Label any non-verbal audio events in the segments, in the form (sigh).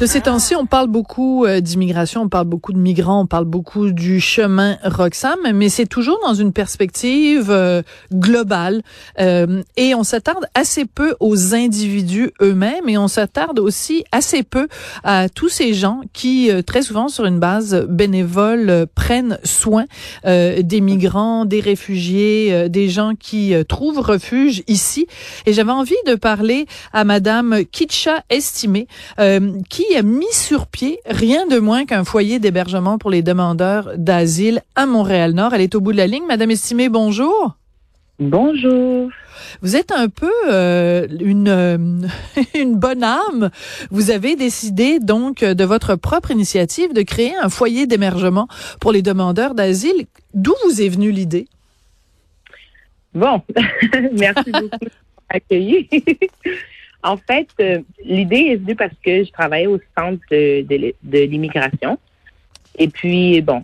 De ces temps-ci, on parle beaucoup euh, d'immigration, on parle beaucoup de migrants, on parle beaucoup du chemin Roxham, mais c'est toujours dans une perspective euh, globale euh, et on s'attarde assez peu aux individus eux-mêmes et on s'attarde aussi assez peu à tous ces gens qui, très souvent sur une base bénévole, prennent soin des migrants, des réfugiés, des gens qui trouvent refuge ici. Et j'avais envie de parler à Madame Kitcha Estimé, qui a mis sur pied rien de moins qu'un foyer d'hébergement pour les demandeurs d'asile à Montréal-Nord. Elle est au bout de la ligne. Madame Estimée, bonjour. Bonjour. Vous êtes un peu euh, une euh, (laughs) une bonne âme. Vous avez décidé donc de votre propre initiative de créer un foyer d'hébergement pour les demandeurs d'asile. D'où vous est venue l'idée? Bon, (laughs) merci beaucoup pour m'accueillir. En fait, euh, l'idée est venue parce que je travaillais au centre de, de, l'immigration. Et puis, bon,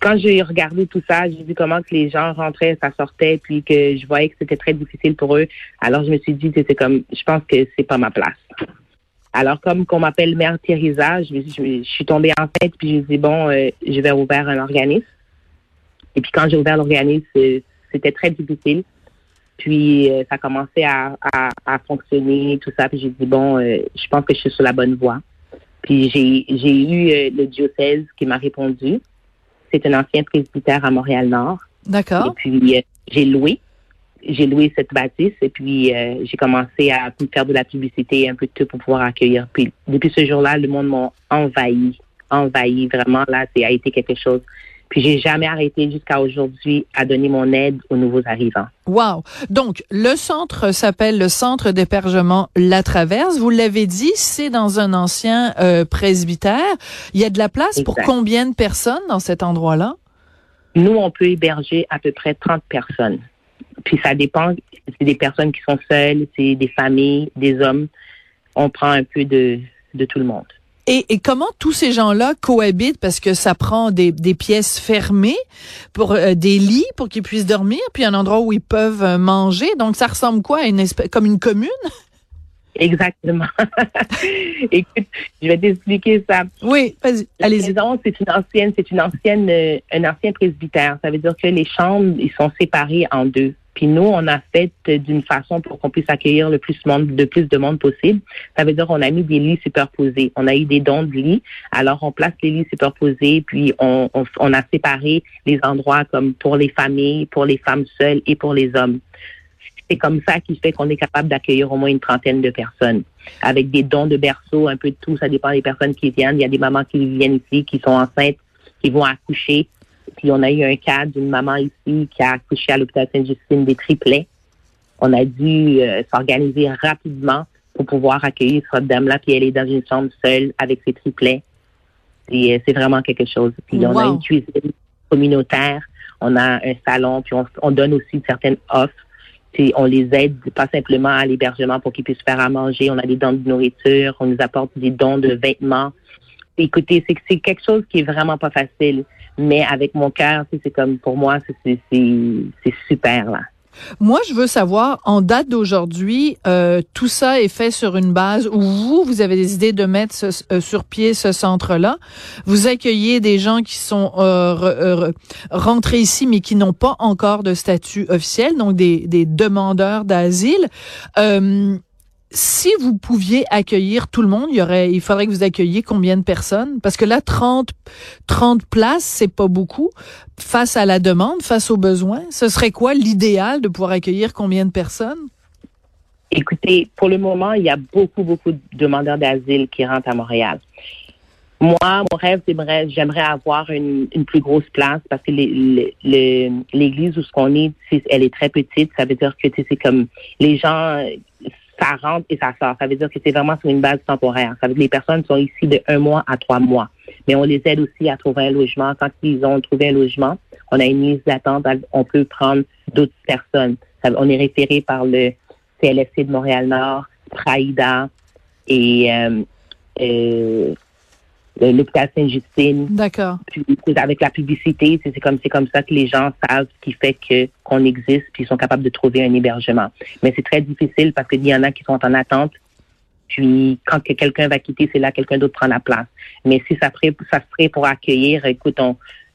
quand j'ai regardé tout ça, j'ai vu comment que les gens rentraient, ça sortait, puis que je voyais que c'était très difficile pour eux. Alors, je me suis dit, c'est comme, je pense que c'est pas ma place. Alors, comme qu'on m'appelle Mère Thérisa, je, je, suis tombée en tête, puis j'ai dit, bon, euh, je vais ouvrir un organisme. Et puis, quand j'ai ouvert l'organisme, c'était très difficile. Puis euh, ça commençait à, à, à, fonctionner, tout ça. Puis j'ai dit, bon, euh, je pense que je suis sur la bonne voie. Puis j'ai, j'ai eu euh, le diocèse qui m'a répondu. C'est un ancien presbytère à Montréal-Nord. D'accord. Et puis j'ai loué. J'ai loué cette bâtisse et puis j'ai commencé à faire de la publicité, un peu de tout pour pouvoir accueillir. Puis depuis ce jour-là, le monde m'a envahi, envahi. Vraiment, là, ça a été quelque chose. Puis j'ai jamais arrêté jusqu'à aujourd'hui à donner mon aide aux nouveaux arrivants. Wow. Donc le centre s'appelle le centre d'hébergement La Traverse. Vous l'avez dit, c'est dans un ancien euh, presbytère. Il y a de la place pour combien de personnes dans cet endroit-là? Nous, on peut héberger à peu près 30 personnes. Puis ça dépend. C'est des personnes qui sont seules, c'est des familles, des hommes. On prend un peu de, de tout le monde. Et, comment tous ces gens-là cohabitent? Parce que ça prend des, pièces fermées pour euh, des lits pour qu'ils puissent dormir, puis un endroit où ils peuvent euh, manger. Donc ça ressemble quoi à une espèce comme une commune? Exactement. (laughs) Écoute, je vais t'expliquer ça. Oui, vas-y, allez-y. c'est une ancienne, c'est une ancienne, euh, un ancien presbytère. Ça veut dire que les chambres, ils sont séparées en deux. Puis nous, on a fait d'une façon pour qu'on puisse accueillir le plus monde, de plus de monde possible. Ça veut dire qu'on a mis des lits superposés. On a eu des dons de lits. Alors, on place les lits superposés, puis on, on, a séparé les endroits comme pour les familles, pour les femmes seules et pour les hommes. C'est comme ça qui fait qu'on est capable d'accueillir au moins une trentaine de personnes avec des dons de berceau, un peu de tout. Ça dépend des personnes qui viennent. Il y a des mamans qui viennent ici, qui sont enceintes, qui vont accoucher. Puis on a eu un cas d'une maman ici qui a accouché à l'hôpital Sainte-Justine des triplets. On a dû euh, s'organiser rapidement pour pouvoir accueillir cette dame-là. Puis elle est dans une chambre seule avec ses triplets. Et euh, c'est vraiment quelque chose. Puis on a une cuisine communautaire. On a un salon. Puis on, donne aussi certaines offres. Puis on les aide pas simplement à l'hébergement pour qu'ils puissent faire à manger. On a des dons de nourriture. On nous apporte des dons de vêtements. Écoutez, c'est quelque chose qui est vraiment pas facile mais avec mon cœur, c'est comme pour moi, c'est super là. Moi, je veux savoir, en date d'aujourd'hui, euh, tout ça est fait sur une base où vous, vous avez décidé de mettre euh, sur pied ce centre-là. Vous accueillez des gens qui sont euh, rentrés ici, mais qui n'ont pas encore de statut officiel, donc des, des demandeurs d'asile si vous pouviez accueillir tout le monde, il y aurait, il faudrait que vous accueilliez combien de personnes? Parce que là, 30, 30 places, c'est pas beaucoup. Face à la demande, face aux besoins, ce serait quoi l'idéal de pouvoir accueillir combien de personnes? Écoutez, pour le moment, il y a beaucoup, beaucoup de demandeurs d'asile qui rentrent à Montréal. Moi, mon rêve, j'aimerais avoir une, plus grosse place parce que l'église où ce qu'on est, elle est très petite. Ça veut dire que c'est comme les gens ça rentre et ça sort. Ça veut dire que c'est vraiment sur une base temporaire. Ça veut dire que les personnes sont ici de un mois à trois mois. Mais on les aide aussi à trouver un logement. Quand ils ont trouvé un logement, on a une liste d'attente. On peut prendre d'autres personnes. On est référé par le CLSC de Montréal-Nord, Praïda et euh, euh, l'hôpital Sainte-Justine. D'accord. Avec la publicité, c'est comme c'est comme ça que les gens savent ce qui fait que qu'on existe puis ils sont capables de trouver un hébergement. Mais c'est très difficile parce qu'il y en a qui sont en attente Puis quand quelqu'un va quitter, c'est là quelqu'un d'autre prend la place. Mais si ça ferait, ça serait pour accueillir, écoute,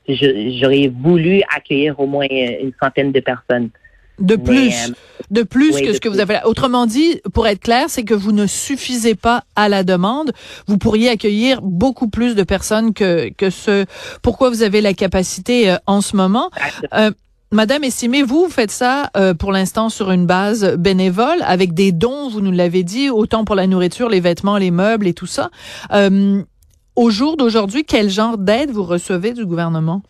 j'aurais voulu accueillir au moins une centaine de personnes. De plus, euh, de plus que ce que vous avez. Autrement dit, pour être clair, c'est que vous ne suffisez pas à la demande. Vous pourriez accueillir beaucoup plus de personnes que que ce. Pourquoi vous avez la capacité euh, en ce moment euh, Madame Estimée, vous, faites ça pour l'instant sur une base bénévole, avec des dons, vous nous l'avez dit, autant pour la nourriture, les vêtements, les meubles et tout ça. au jour d'aujourd'hui, quel genre d'aide vous recevez du gouvernement?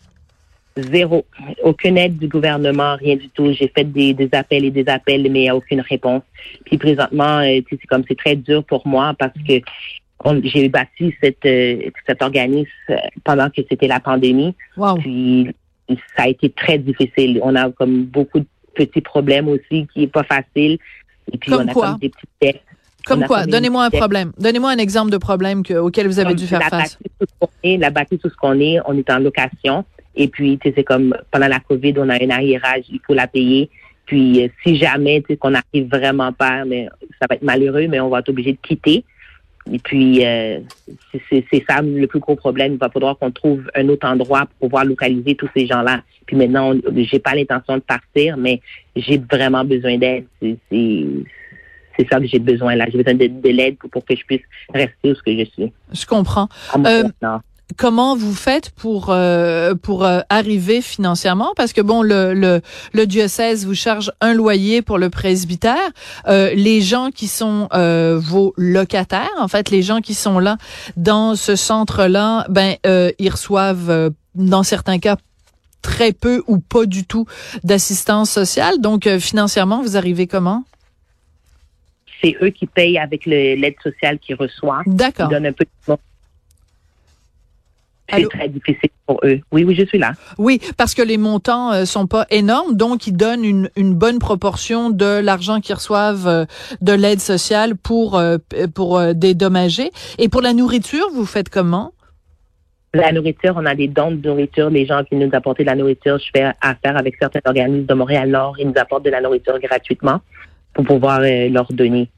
Zéro. Aucune aide du gouvernement, rien du tout. J'ai fait des, appels et des appels, mais il n'y a aucune réponse. Puis présentement, euh, c'est comme c'est très dur pour moi parce que j'ai bâti cette, euh, cet organisme euh, pendant que c'était la pandémie. Puis ça a été très difficile. On a comme beaucoup de petits problèmes aussi qui est pas facile. Et puis on a comme des petites dettes. Comme quoi? Donnez-moi un problème. Donnez-moi un exemple de problème auquel vous avez dû faire face. la bâtie, tout ce qu'on est, on est en location. Et puis, tu sais, c'est comme pendant la COVID, on a un arriérage, il faut la payer. Puis, euh, si jamais, tu sais, qu'on n'arrive vraiment pas, mais ça va être malheureux, mais on va être obligé de quitter. Et puis, euh, c'est ça le plus gros problème. Il va falloir qu'on trouve un autre endroit pour pouvoir localiser tous ces gens-là. Puis maintenant, j'ai pas l'intention de partir, mais j'ai vraiment besoin d'aide. C'est ça que j'ai besoin là. J'ai besoin de, de l'aide pour, pour, que je puisse rester où ce que je suis. Je comprends. Euh, comment vous faites pour euh, pour euh, arriver financièrement? Parce que bon le, le, le diocèse vous charge un loyer pour le presbytère. Euh, les gens qui sont vos locataires en fait les gens qui sont là dans ce centre là ben ils reçoivent dans certains cas très peu ou pas du tout d'assistance sociale. Donc financièrement vous arrivez comment? C'est eux qui payent avec l'aide sociale qu'ils reçoivent. D'accord. Ils donnent un peu de c'est très difficile pour eux. Oui, oui, je suis là. Oui, parce que les montants euh, sont pas énormes, donc ils donnent une, une bonne proportion de l'argent qu'ils reçoivent euh, de l'aide sociale pour euh, pour dédommager. Et pour la nourriture, vous faites comment? La nourriture, on a des dons de nourriture. Les gens qui nous apportent de la nourriture, je fais affaire avec certains organismes de Montréal-Nord. Ils nous apportent de la nourriture gratuitement pour pouvoir leur donner.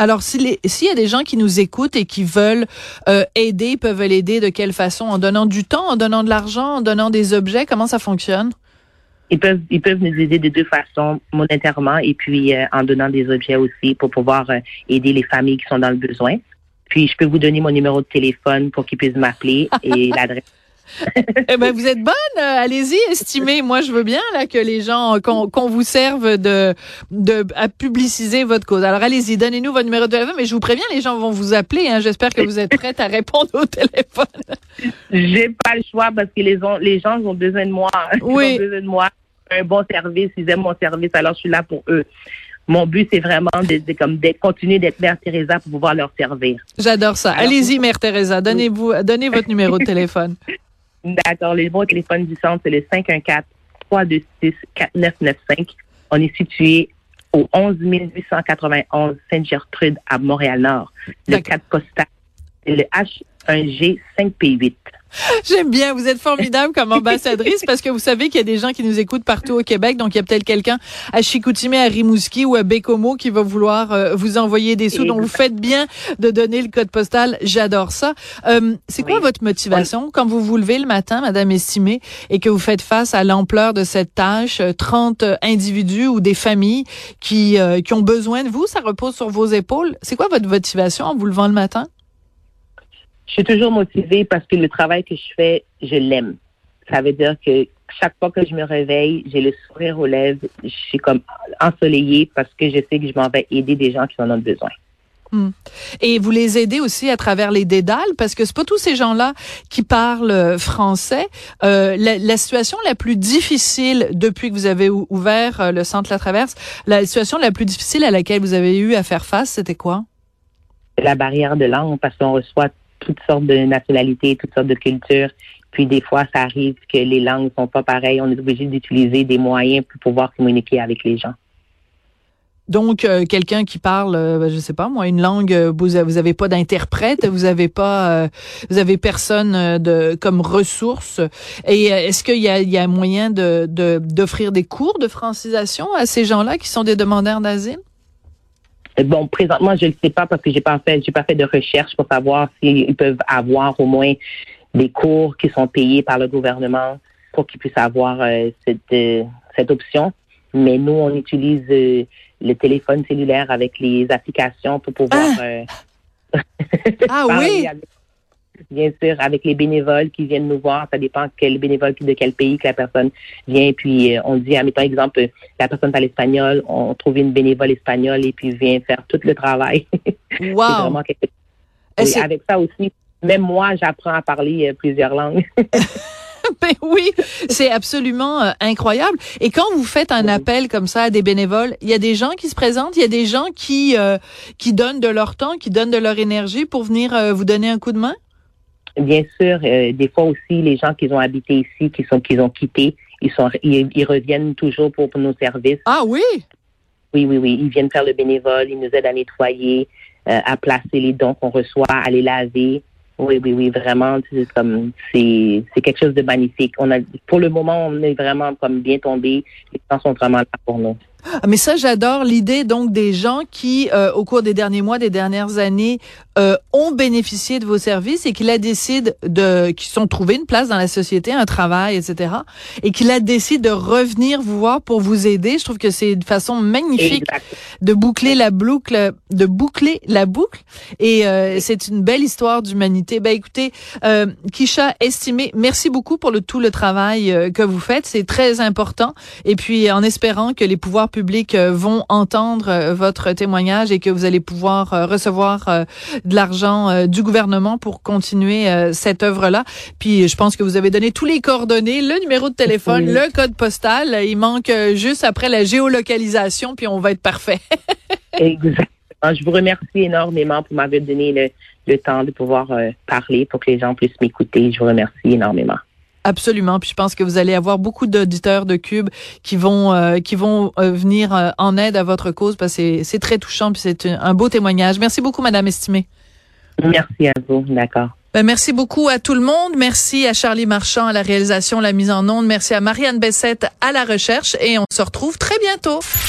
Alors, s'il y a des gens qui nous écoutent et qui veulent euh, aider, peuvent l'aider de quelle façon? En donnant du temps, en donnant de l'argent, en donnant des objets? Comment ça fonctionne? Ils peuvent, ils peuvent nous aider de deux façons, monétairement et puis euh, en donnant des objets aussi pour pouvoir euh, aider les familles qui sont dans le besoin. Puis je peux vous donner mon numéro de téléphone pour qu'ils puissent m'appeler et (laughs) l'adresse eh ben, vous êtes bonne. Euh, allez-y, estimez. Moi, je veux bien là que les gens qu'on vous serve de de à publiciser votre cause. Alors allez-y, donnez-nous votre numéro de téléphone. Mais je vous préviens, les gens vont vous appeler. Hein. J'espère que vous êtes prête à répondre au téléphone. J'ai pas le choix parce que les, les gens ont besoin de moi. Oui. (laughs) Ils ont besoin de moi. Un bon service. Ils aiment mon service. Alors je suis là pour eux mon but, c'est vraiment de, comme de continuer d'être Mère Teresa pour pouvoir leur servir. J'adore ça. Allez-y, Mère Teresa. Donnez-vous, donnez votre numéro de téléphone. (laughs) D'accord. Les bons téléphone du centre, c'est le 514-326-4995. On est situé au 11 891 Sainte-Gertrude à Montréal-Nord. Le 4 postal, c'est le H1G 5P8. J'aime bien. Vous êtes formidable comme ambassadrice parce que vous savez qu'il y a des gens qui nous écoutent partout au Québec. Donc, il y a peut-être quelqu'un à Chicoutimi, à Rimouski ou à Bécomo qui va vouloir euh, vous envoyer des sous. Donc, vous faites bien de donner le code postal. J'adore ça. Euh, c'est quoi votre motivation? Quand vous vous levez le matin, Madame Estimée, et que vous faites face à l'ampleur de cette tâche, 30 euh, individus ou des familles qui, qui ont besoin de vous, ça repose sur vos épaules. C'est quoi votre motivation en vous levant le matin? Je suis toujours motivée parce que le travail que je fais, je l'aime. Ça veut dire que chaque fois que je me réveille, j'ai le sourire aux lèvres, je suis comme ensoleillée parce que je sais que je m'en vais aider des gens qui en ont besoin. Hmm. Et vous les aidez aussi à travers les dédales? Parce que c'est pas tous ces gens-là qui parlent euh, français. Euh, la, la, situation la plus difficile depuis que vous avez ouvert euh, le centre La Traverse, la situation la plus difficile à laquelle vous avez eu à faire face, c'était quoi? La barrière de langue parce qu'on reçoit toutes sortes de nationalités, toutes sortes de cultures. Puis des fois, ça arrive que les langues sont pas pareilles. On est obligé d'utiliser des moyens pour pouvoir communiquer avec les gens. Donc, euh, quelqu'un qui parle, euh, je sais pas moi, une langue, euh, vous, vous avez pas d'interprète, vous avez pas, vous avez personne de comme ressource. Et est-ce qu'il y a, il y a moyen de d'offrir des cours de francisation à ces gens-là qui sont des demandeurs d'asile? Bon, présentement, je ne le sais pas parce que j'ai pas fait, j'ai pas fait de recherche pour savoir s'ils peuvent avoir au moins des cours qui sont payés par le gouvernement pour qu'ils puissent avoir euh, cette, euh, cette option. Mais nous, on utilise euh, le téléphone cellulaire avec les applications pour pouvoir. Ah, ah (laughs) oui. Bien sûr, avec les bénévoles qui viennent nous voir, ça dépend quel bénévole de quel pays que la personne vient. Puis on dit, admettons exemple, la personne parle espagnol, on trouve une bénévole espagnole et puis vient faire tout le travail. (laughs) Wow. avec ça aussi, même moi, j'apprends à parler plusieurs langues. (laughs) ben oui, c'est absolument euh, incroyable. Et quand vous faites un appel comme ça à des bénévoles, il y a des gens qui se présentent, il y a des gens qui euh, qui donnent de leur temps, qui donnent de leur énergie pour venir euh, vous donner un coup de main? Bien sûr, des fois aussi les gens qui ont habité ici, qui sont qui ont quitté, ils sont ils, reviennent toujours pour, nos services. Ah oui? Oui, oui, oui. Ils viennent faire le bénévole, ils nous aident à nettoyer, à placer les dons qu'on reçoit, à les laver. Oui, oui, oui, vraiment, c'est comme c'est c'est quelque chose de magnifique. On a pour le moment, on est vraiment comme bien tombé. Les gens sont vraiment là pour nous. Ah, mais ça, j'adore l'idée donc des gens qui, euh, au cours des derniers mois, des dernières années, euh, ont bénéficié de vos services et qui la décident de, qui sont trouvés une place dans la société, un travail, etc. Et qui la décident de revenir vous voir pour vous aider. Je trouve que c'est une façon magnifique de boucler la boucle, de boucler la boucle. Et euh, c'est une belle histoire d'humanité. Ben écoutez, euh, Kisha, estimé, merci beaucoup pour le tout le travail euh, que vous faites. C'est très important. Et puis en espérant que les pouvoirs publics euh, vont entendre euh, votre témoignage et que vous allez pouvoir recevoir de l'argent du gouvernement pour continuer cette œuvre-là. Puis je pense que vous avez donné tous les coordonnées, le numéro de téléphone, le code postal. Il manque juste après la géolocalisation, puis on va être parfait. (laughs) Exactement. Je vous remercie énormément pour m'avoir donné le, le, temps de pouvoir parler pour que les gens puissent m'écouter. Je vous remercie énormément. Absolument. Puis je pense que vous allez avoir beaucoup d'auditeurs de Cube qui vont euh, qui vont euh, venir euh, en aide à votre cause parce que c'est très touchant puis c'est un beau témoignage. Merci beaucoup, Madame Estimée. Merci à vous. D'accord. Ben, merci beaucoup à tout le monde. Merci à Charlie Marchand à la réalisation, la mise en onde. Merci à Marianne Bessette à la recherche et on se retrouve très bientôt.